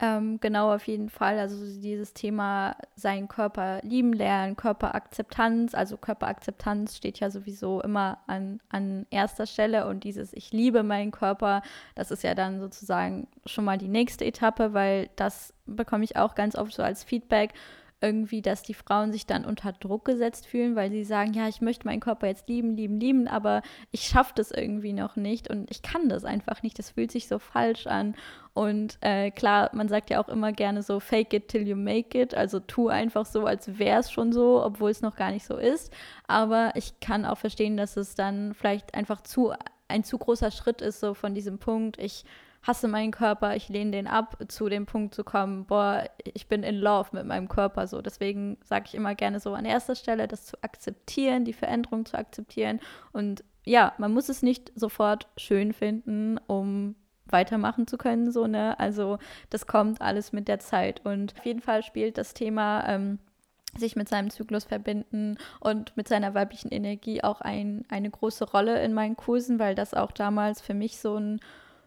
S2: Ähm, genau, auf jeden Fall. Also dieses Thema seinen Körper lieben lernen, Körperakzeptanz. Also Körperakzeptanz steht ja sowieso immer an, an erster Stelle und dieses Ich liebe meinen Körper, das ist ja dann sozusagen schon mal die nächste Etappe, weil das bekomme ich auch ganz oft so als Feedback irgendwie, dass die Frauen sich dann unter Druck gesetzt fühlen, weil sie sagen, ja, ich möchte meinen Körper jetzt lieben, lieben, lieben, aber ich schaffe das irgendwie noch nicht und ich kann das einfach nicht. Das fühlt sich so falsch an. Und äh, klar, man sagt ja auch immer gerne so, fake it till you make it. Also tu einfach so, als wäre es schon so, obwohl es noch gar nicht so ist. Aber ich kann auch verstehen, dass es dann vielleicht einfach zu ein zu großer Schritt ist, so von diesem Punkt, ich hasse meinen Körper, ich lehne den ab, zu dem Punkt zu kommen, boah, ich bin in Love mit meinem Körper so. Deswegen sage ich immer gerne so an erster Stelle, das zu akzeptieren, die Veränderung zu akzeptieren. Und ja, man muss es nicht sofort schön finden, um weitermachen zu können, so, ne? Also das kommt alles mit der Zeit. Und auf jeden Fall spielt das Thema ähm, sich mit seinem Zyklus verbinden und mit seiner weiblichen Energie auch ein, eine große Rolle in meinen Kursen, weil das auch damals für mich so ein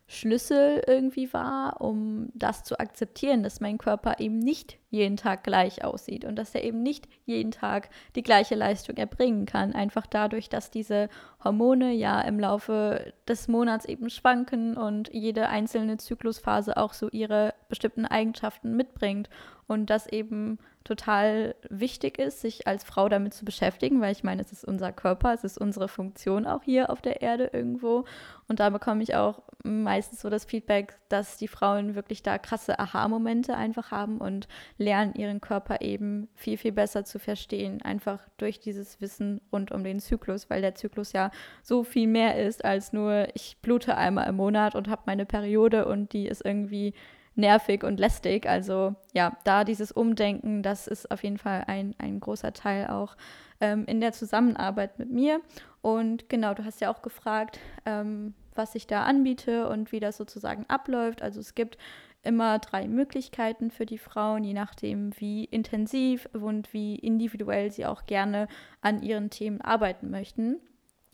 S2: Schlüssel irgendwie war, um das zu akzeptieren, dass mein Körper eben nicht jeden Tag gleich aussieht und dass er eben nicht jeden Tag die gleiche Leistung erbringen kann. Einfach dadurch, dass diese Hormone ja im Laufe des Monats eben schwanken und jede einzelne Zyklusphase auch so ihre bestimmten Eigenschaften mitbringt und das eben total wichtig ist, sich als Frau damit zu beschäftigen, weil ich meine, es ist unser Körper, es ist unsere Funktion auch hier auf der Erde irgendwo. Und da bekomme ich auch meistens so das Feedback, dass die Frauen wirklich da krasse Aha-Momente einfach haben und lernen, ihren Körper eben viel, viel besser zu verstehen, einfach durch dieses Wissen rund um den Zyklus, weil der Zyklus ja so viel mehr ist als nur, ich blute einmal im Monat und habe meine Periode und die ist irgendwie nervig und lästig. Also ja, da dieses Umdenken, das ist auf jeden Fall ein, ein großer Teil auch ähm, in der Zusammenarbeit mit mir. Und genau, du hast ja auch gefragt, ähm, was ich da anbiete und wie das sozusagen abläuft. Also es gibt immer drei Möglichkeiten für die Frauen, je nachdem, wie intensiv und wie individuell sie auch gerne an ihren Themen arbeiten möchten.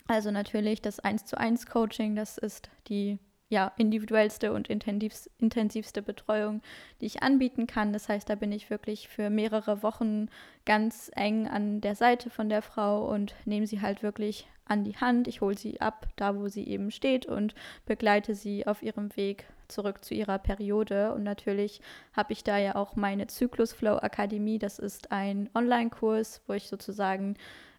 S2: Also natürlich das 1 zu 1 Coaching, das ist die ja, individuellste und intensivste Betreuung, die ich anbieten kann. Das heißt, da bin ich wirklich für mehrere Wochen ganz eng an der Seite von der Frau und nehme sie halt wirklich an die Hand. Ich hole sie ab, da wo sie eben steht und begleite sie auf ihrem Weg zurück zu ihrer Periode. Und natürlich habe ich da ja auch meine Zyklus Flow Akademie. Das ist ein Online-Kurs, wo ich sozusagen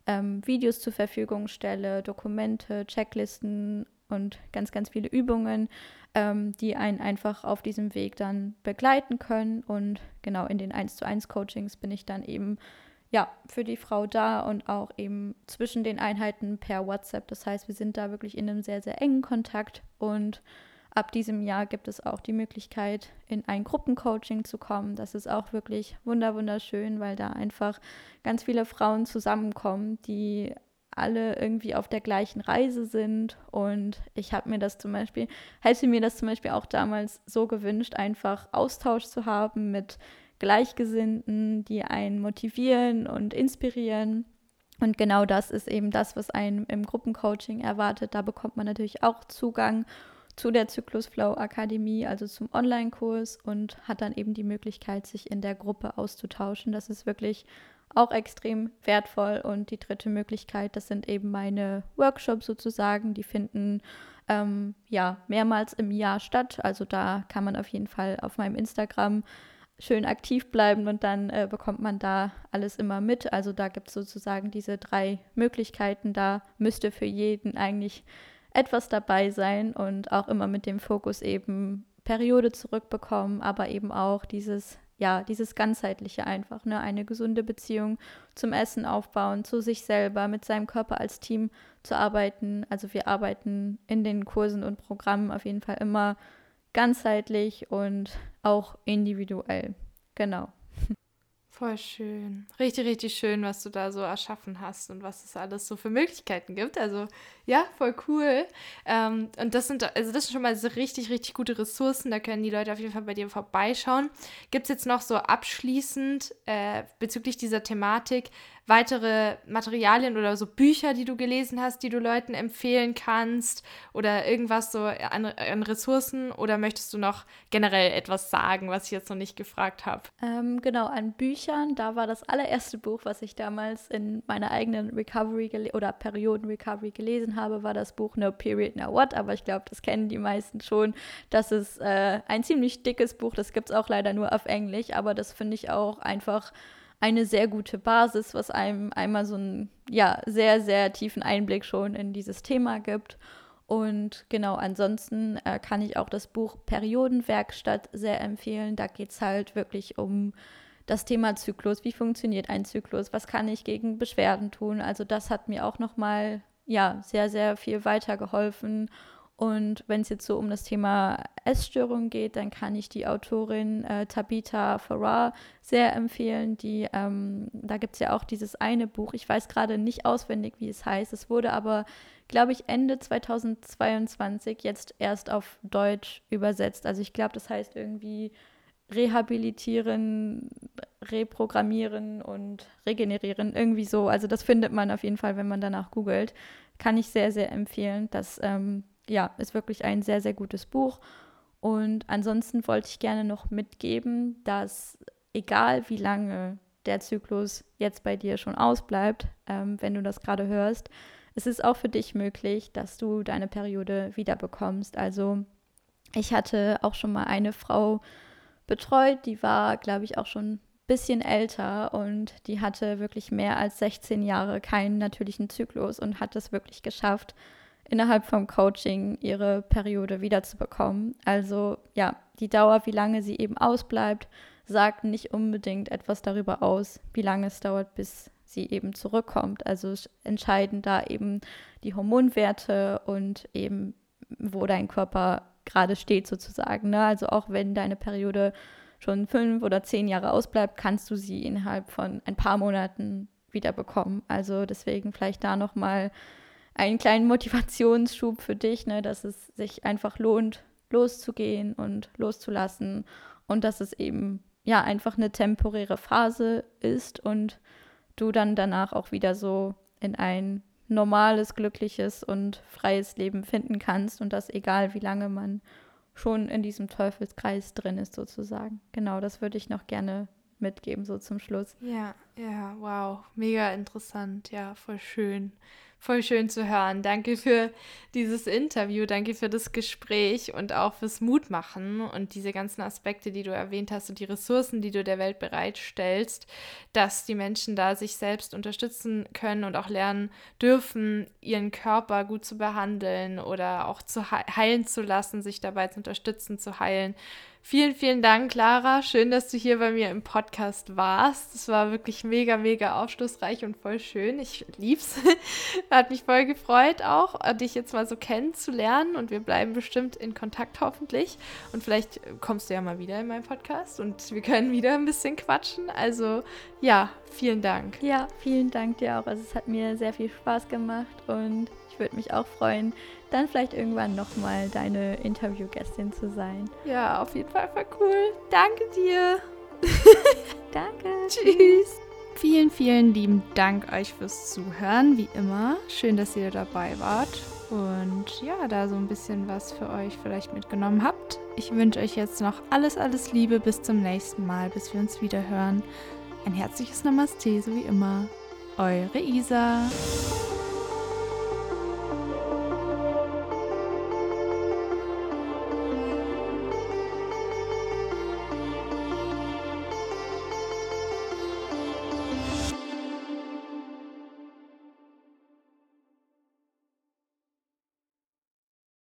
S2: ähm, Videos zur Verfügung stelle, Dokumente, Checklisten und ganz, ganz viele Übungen, ähm, die einen einfach auf diesem Weg dann begleiten können. Und genau in den 1 zu 1 Coachings bin ich dann eben ja, für die Frau da und auch eben zwischen den Einheiten per WhatsApp. Das heißt, wir sind da wirklich in einem sehr, sehr engen Kontakt und ab diesem Jahr gibt es auch die Möglichkeit, in ein Gruppencoaching zu kommen. Das ist auch wirklich wunderschön, weil da einfach ganz viele Frauen zusammenkommen, die alle irgendwie auf der gleichen Reise sind. Und ich habe mir das zum Beispiel, hätte mir das zum Beispiel auch damals so gewünscht, einfach Austausch zu haben mit Gleichgesinnten, die einen motivieren und inspirieren. Und genau das ist eben das, was einen im Gruppencoaching erwartet. Da bekommt man natürlich auch Zugang zu der Zyklus Flow Akademie, also zum Online-Kurs und hat dann eben die Möglichkeit, sich in der Gruppe auszutauschen. Das ist wirklich auch extrem wertvoll. Und die dritte Möglichkeit, das sind eben meine Workshops sozusagen. Die finden ähm, ja mehrmals im Jahr statt. Also da kann man auf jeden Fall auf meinem Instagram schön aktiv bleiben und dann äh, bekommt man da alles immer mit. Also da gibt es sozusagen diese drei Möglichkeiten. Da müsste für jeden eigentlich etwas dabei sein und auch immer mit dem Fokus eben Periode zurückbekommen, aber eben auch dieses ja, dieses ganzheitliche einfach, ne, eine gesunde Beziehung zum Essen aufbauen, zu sich selber, mit seinem Körper als Team zu arbeiten. Also wir arbeiten in den Kursen und Programmen auf jeden Fall immer ganzheitlich und auch individuell. Genau.
S1: Voll schön. Richtig, richtig schön, was du da so erschaffen hast und was es alles so für Möglichkeiten gibt. Also ja, voll cool. Ähm, und das sind, also das sind schon mal so richtig, richtig gute Ressourcen. Da können die Leute auf jeden Fall bei dir vorbeischauen. Gibt es jetzt noch so abschließend äh, bezüglich dieser Thematik weitere Materialien oder so Bücher, die du gelesen hast, die du Leuten empfehlen kannst oder irgendwas so an, an Ressourcen? Oder möchtest du noch generell etwas sagen, was ich jetzt noch nicht gefragt habe?
S2: Ähm, genau, an Büchern, da war das allererste Buch, was ich damals in meiner eigenen Recovery oder Perioden-Recovery gelesen habe, war das Buch No Period, No What, aber ich glaube, das kennen die meisten schon. Das ist äh, ein ziemlich dickes Buch, das gibt es auch leider nur auf Englisch, aber das finde ich auch einfach eine sehr gute Basis, was einem einmal so einen ja, sehr, sehr tiefen Einblick schon in dieses Thema gibt. Und genau, ansonsten äh, kann ich auch das Buch Periodenwerkstatt sehr empfehlen. Da geht es halt wirklich um das Thema Zyklus. Wie funktioniert ein Zyklus? Was kann ich gegen Beschwerden tun? Also das hat mir auch nochmal ja, sehr, sehr viel weitergeholfen. Und wenn es jetzt so um das Thema Essstörung geht, dann kann ich die Autorin äh, Tabitha Farrar sehr empfehlen. Die, ähm, da gibt es ja auch dieses eine Buch, ich weiß gerade nicht auswendig, wie es heißt. Es wurde aber, glaube ich, Ende 2022 jetzt erst auf Deutsch übersetzt. Also ich glaube, das heißt irgendwie rehabilitieren, reprogrammieren und regenerieren, irgendwie so. Also das findet man auf jeden Fall, wenn man danach googelt. Kann ich sehr, sehr empfehlen. Das ähm, ja, ist wirklich ein sehr, sehr gutes Buch. Und ansonsten wollte ich gerne noch mitgeben, dass egal wie lange der Zyklus jetzt bei dir schon ausbleibt, ähm, wenn du das gerade hörst, es ist auch für dich möglich, dass du deine Periode wiederbekommst. Also ich hatte auch schon mal eine Frau betreut, die war, glaube ich, auch schon ein bisschen älter und die hatte wirklich mehr als 16 Jahre keinen natürlichen Zyklus und hat es wirklich geschafft, innerhalb vom Coaching ihre Periode wiederzubekommen. Also ja, die Dauer, wie lange sie eben ausbleibt, sagt nicht unbedingt etwas darüber aus, wie lange es dauert, bis sie eben zurückkommt. Also entscheiden da eben die Hormonwerte und eben, wo dein Körper gerade steht sozusagen. Ne? Also auch wenn deine Periode schon fünf oder zehn Jahre ausbleibt, kannst du sie innerhalb von ein paar Monaten wiederbekommen. Also deswegen vielleicht da nochmal mal einen kleinen Motivationsschub für dich, ne, dass es sich einfach lohnt, loszugehen und loszulassen und dass es eben ja einfach eine temporäre Phase ist und du dann danach auch wieder so in ein normales, glückliches und freies Leben finden kannst und das egal wie lange man schon in diesem Teufelskreis drin ist sozusagen. Genau, das würde ich noch gerne mitgeben so zum Schluss.
S1: Ja, ja, wow, mega interessant, ja, voll schön voll schön zu hören. Danke für dieses Interview, danke für das Gespräch und auch fürs Mutmachen und diese ganzen Aspekte, die du erwähnt hast und die Ressourcen, die du der Welt bereitstellst, dass die Menschen da sich selbst unterstützen können und auch lernen dürfen, ihren Körper gut zu behandeln oder auch zu heilen zu lassen, sich dabei zu unterstützen, zu heilen. Vielen, vielen Dank, Clara. Schön, dass du hier bei mir im Podcast warst. Das war wirklich mega, mega aufschlussreich und voll schön. Ich lieb's. Hat mich voll gefreut, auch dich jetzt mal so kennenzulernen. Und wir bleiben bestimmt in Kontakt hoffentlich. Und vielleicht kommst du ja mal wieder in meinen Podcast und wir können wieder ein bisschen quatschen. Also ja, vielen Dank.
S2: Ja, vielen Dank dir auch. Also es hat mir sehr viel Spaß gemacht und ich würde mich auch freuen, dann vielleicht irgendwann nochmal deine Interviewgästin zu sein.
S1: Ja, auf jeden Fall voll cool. Danke dir.
S2: Danke.
S1: Tschüss. Vielen, vielen lieben Dank euch fürs Zuhören, wie immer. Schön, dass ihr dabei wart und ja, da so ein bisschen was für euch vielleicht mitgenommen habt. Ich wünsche euch jetzt noch alles, alles Liebe bis zum nächsten Mal, bis wir uns wieder hören. Ein herzliches Namaste, so wie immer. Eure Isa.